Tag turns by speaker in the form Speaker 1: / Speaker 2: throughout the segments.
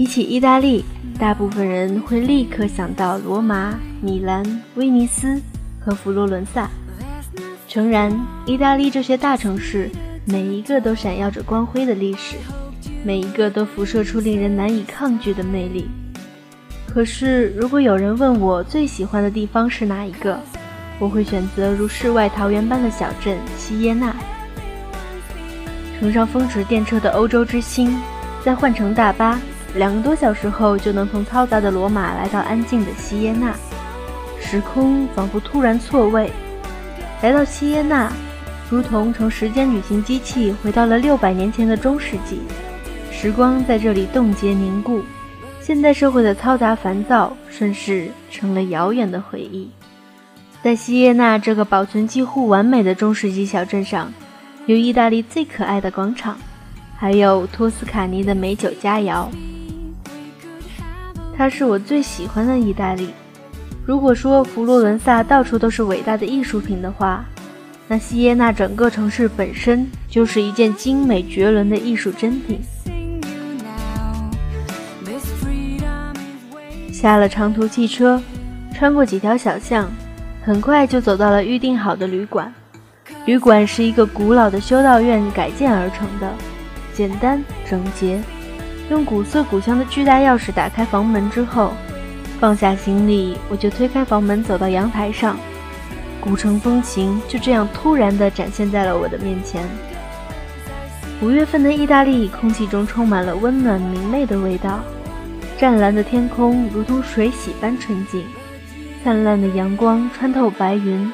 Speaker 1: 提起意大利，大部分人会立刻想到罗马、米兰、威尼斯和佛罗伦萨。诚然，意大利这些大城市每一个都闪耀着光辉的历史，每一个都辐射出令人难以抗拒的魅力。可是，如果有人问我最喜欢的地方是哪一个，我会选择如世外桃源般的小镇西耶纳。乘上风驰电掣的欧洲之星，再换乘大巴。两个多小时后，就能从嘈杂的罗马来到安静的西耶纳，时空仿佛突然错位。来到西耶纳，如同乘时间旅行机器回到了六百年前的中世纪，时光在这里冻结凝固，现代社会的嘈杂烦躁顺势成了遥远的回忆。在西耶纳这个保存几乎完美的中世纪小镇上，有意大利最可爱的广场，还有托斯卡尼的美酒佳肴。它是我最喜欢的意大利。如果说佛罗伦萨到处都是伟大的艺术品的话，那西耶纳整个城市本身就是一件精美绝伦的艺术珍品。下了长途汽车，穿过几条小巷，很快就走到了预定好的旅馆。旅馆是一个古老的修道院改建而成的，简单整洁。用古色古香的巨大钥匙打开房门之后，放下行李，我就推开房门走到阳台上，古城风情就这样突然地展现在了我的面前。五月份的意大利空气中充满了温暖明媚的味道，湛蓝的天空如同水洗般纯净，灿烂的阳光穿透白云，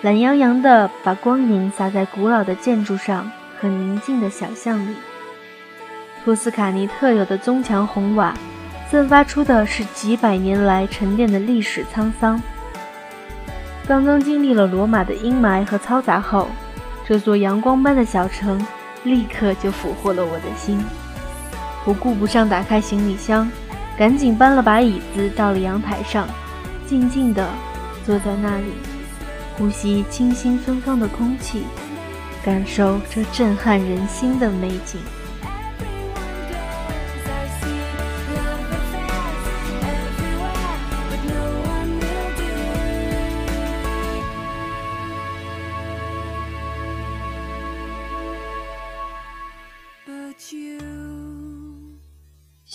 Speaker 1: 懒洋洋地把光影洒在古老的建筑上和宁静的小巷里。托斯卡尼特有的棕墙红瓦，散发出的是几百年来沉淀的历史沧桑。刚刚经历了罗马的阴霾和嘈杂后，这座阳光般的小城立刻就俘获了我的心。我顾不上打开行李箱，赶紧搬了把椅子到了阳台上，静静地坐在那里，呼吸清新芬芳的空气，感受这震撼人心的美景。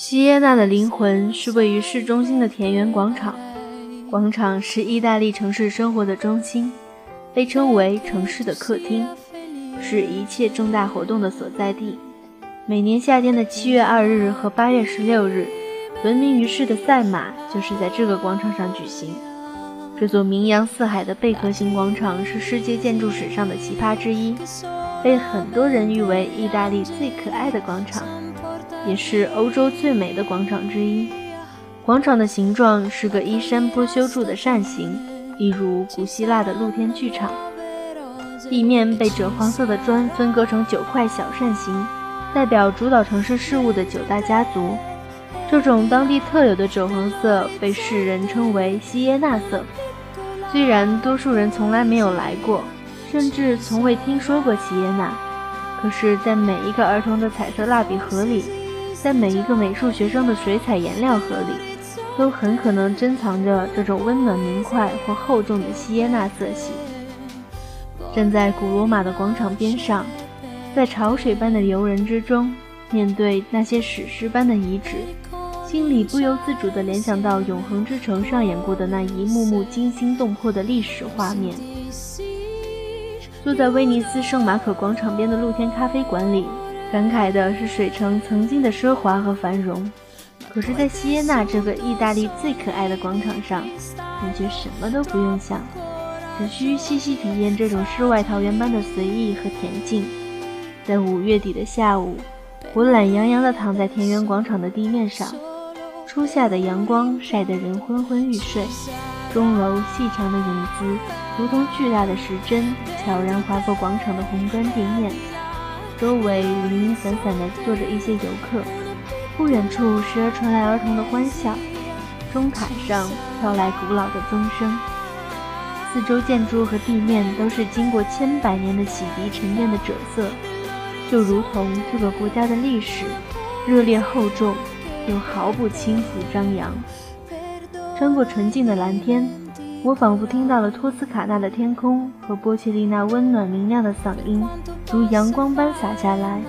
Speaker 1: 西耶纳的灵魂是位于市中心的田园广场。广场是意大利城市生活的中心，被称为城市的客厅，是一切重大活动的所在地。每年夏天的七月二日和八月十六日，闻名于世的赛马就是在这个广场上举行。这座名扬四海的贝壳形广场是世界建筑史上的奇葩之一，被很多人誉为意大利最可爱的广场。也是欧洲最美的广场之一。广场的形状是个依山坡修筑的扇形，一如古希腊的露天剧场。地面被赭黄色的砖分割成九块小扇形，代表主导城市事务的九大家族。这种当地特有的赭黄色被世人称为西耶纳色。虽然多数人从来没有来过，甚至从未听说过西耶纳，可是，在每一个儿童的彩色蜡笔盒里。在每一个美术学生的水彩颜料盒里，都很可能珍藏着这种温暖明快或厚重的西耶纳色系。站在古罗马的广场边上，在潮水般的游人之中，面对那些史诗般的遗址，心里不由自主地联想到《永恒之城》上演过的那一幕幕惊心动魄的历史画面。坐在威尼斯圣马可广场边的露天咖啡馆里。感慨的是水城曾经的奢华和繁荣，可是，在西耶纳这个意大利最可爱的广场上，你却什么都不用想，只需细细体验这种世外桃源般的随意和恬静。在五月底的下午，我懒洋洋地躺在田园广场的地面上，初夏的阳光晒得人昏昏欲睡，钟楼细长的影子如同巨大的时针，悄然划过广场的红砖地面。周围零零散散地坐着一些游客，不远处时而传来儿童的欢笑，钟塔上飘来古老的钟声，四周建筑和地面都是经过千百年的洗涤沉淀的赭色，就如同这个国家的历史热烈厚重，又毫不轻浮张扬。穿过纯净的蓝天，我仿佛听到了托斯卡纳的天空和波切利那温暖明亮的嗓音，如阳光般洒下来。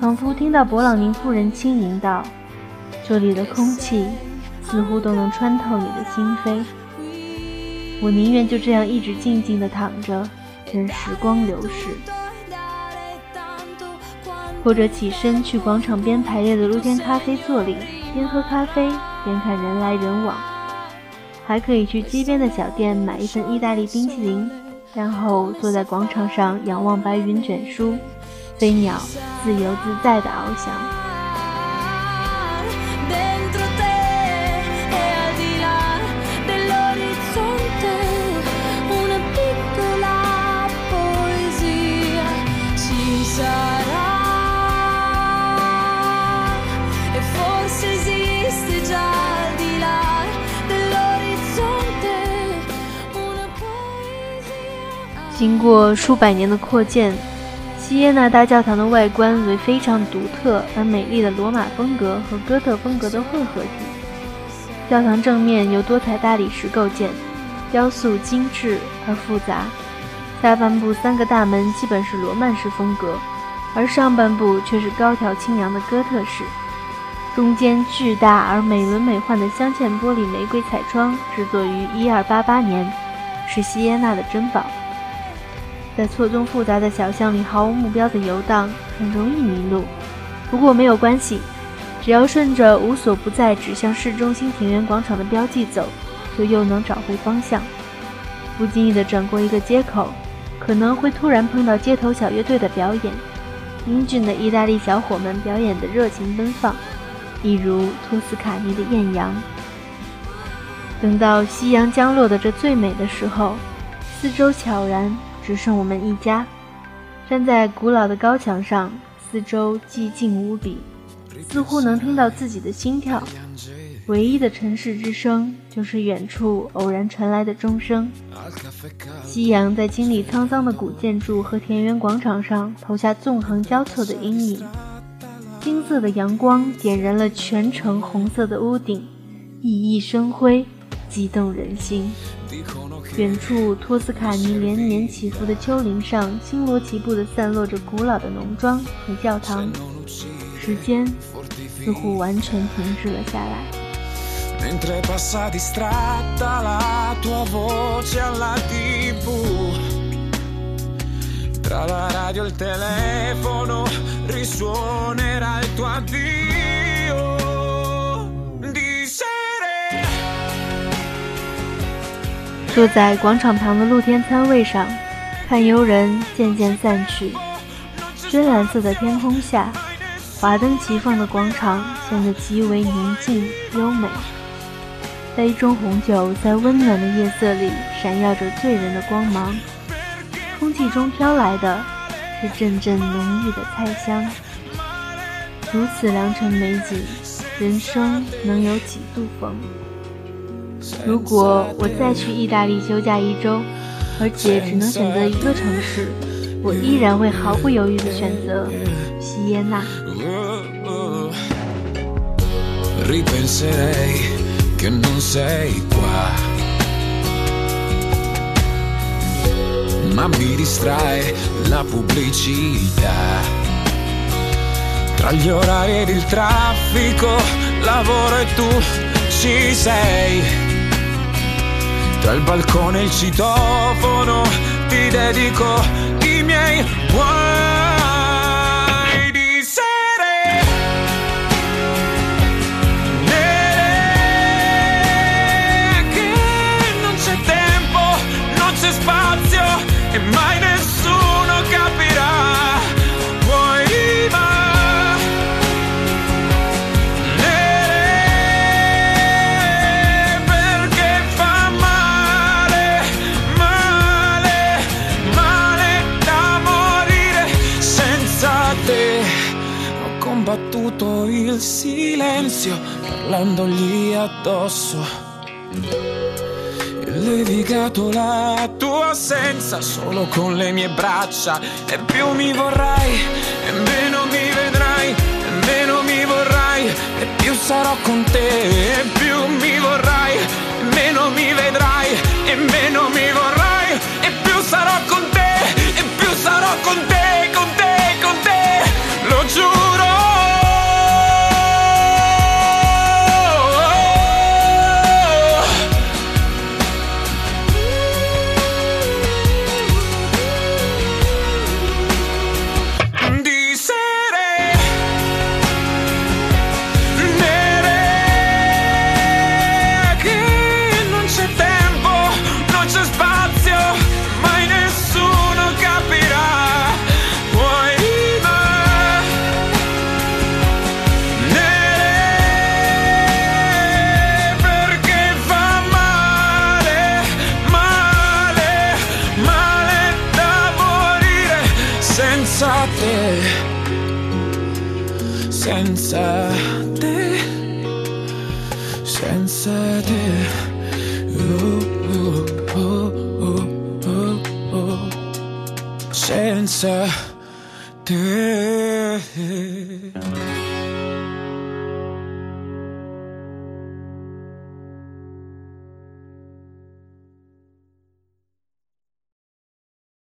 Speaker 1: 仿佛听到勃朗宁夫人轻吟道：“这里的空气似乎都能穿透你的心扉。”我宁愿就这样一直静静地躺着，任时光流逝，或者起身去广场边排列的露天咖啡座里，边喝咖啡边看人来人往。还可以去街边的小店买一份意大利冰淇淋，然后坐在广场上仰望白云卷舒，飞鸟自由自在的翱翔。经过数百年的扩建，西耶纳大教堂的外观为非常独特而美丽的罗马风格和哥特风格的混合体。教堂正面由多彩大理石构建，雕塑精致而复杂。下半部三个大门基本是罗曼式风格，而上半部却是高挑清扬的哥特式。中间巨大而美轮美奂的镶嵌玻璃玫瑰彩窗制作于1288年，是西耶纳的珍宝。在错综复杂的小巷里毫无目标的游荡，很容易迷路。不过没有关系，只要顺着无所不在指向市中心庭园广场的标记走，就又能找回方向。不经意地转过一个街口，可能会突然碰到街头小乐队的表演，英俊的意大利小伙们表演的热情奔放，一如托斯卡尼的艳阳。等到夕阳将落的这最美的时候，四周悄然。只剩我们一家，站在古老的高墙上，四周寂静无比，似乎能听到自己的心跳。唯一的城市之声，就是远处偶然传来的钟声。夕阳在经历沧桑的古建筑和田园广场上投下纵横交错的阴影，金色的阳光点燃了全城红色的屋顶，熠熠生辉，激动人心。远处，托斯卡尼连绵起伏的丘陵上，星罗棋布地散落着古老的农庄和教堂。时间似乎完全停滞了下来。坐在广场旁的露天餐位上，看游人渐渐散去。深蓝色的天空下，华灯齐放的广场显得极为宁静优美。杯中红酒在温暖的夜色里闪耀着醉人的光芒，空气中飘来的是阵阵浓郁的菜香。如此良辰美景，人生能有几度逢？如果我再去意大利休假一周，而且只能选择一个城市，我依然会毫不犹豫地选择西耶纳。
Speaker 2: Tra il balcone e il citofono ti dedico i miei guai il silenzio parlandogli addosso. E levigato la tua assenza solo con le mie braccia. E più mi vorrai, sensitive. Ooh, ooh, ooh, sensitive.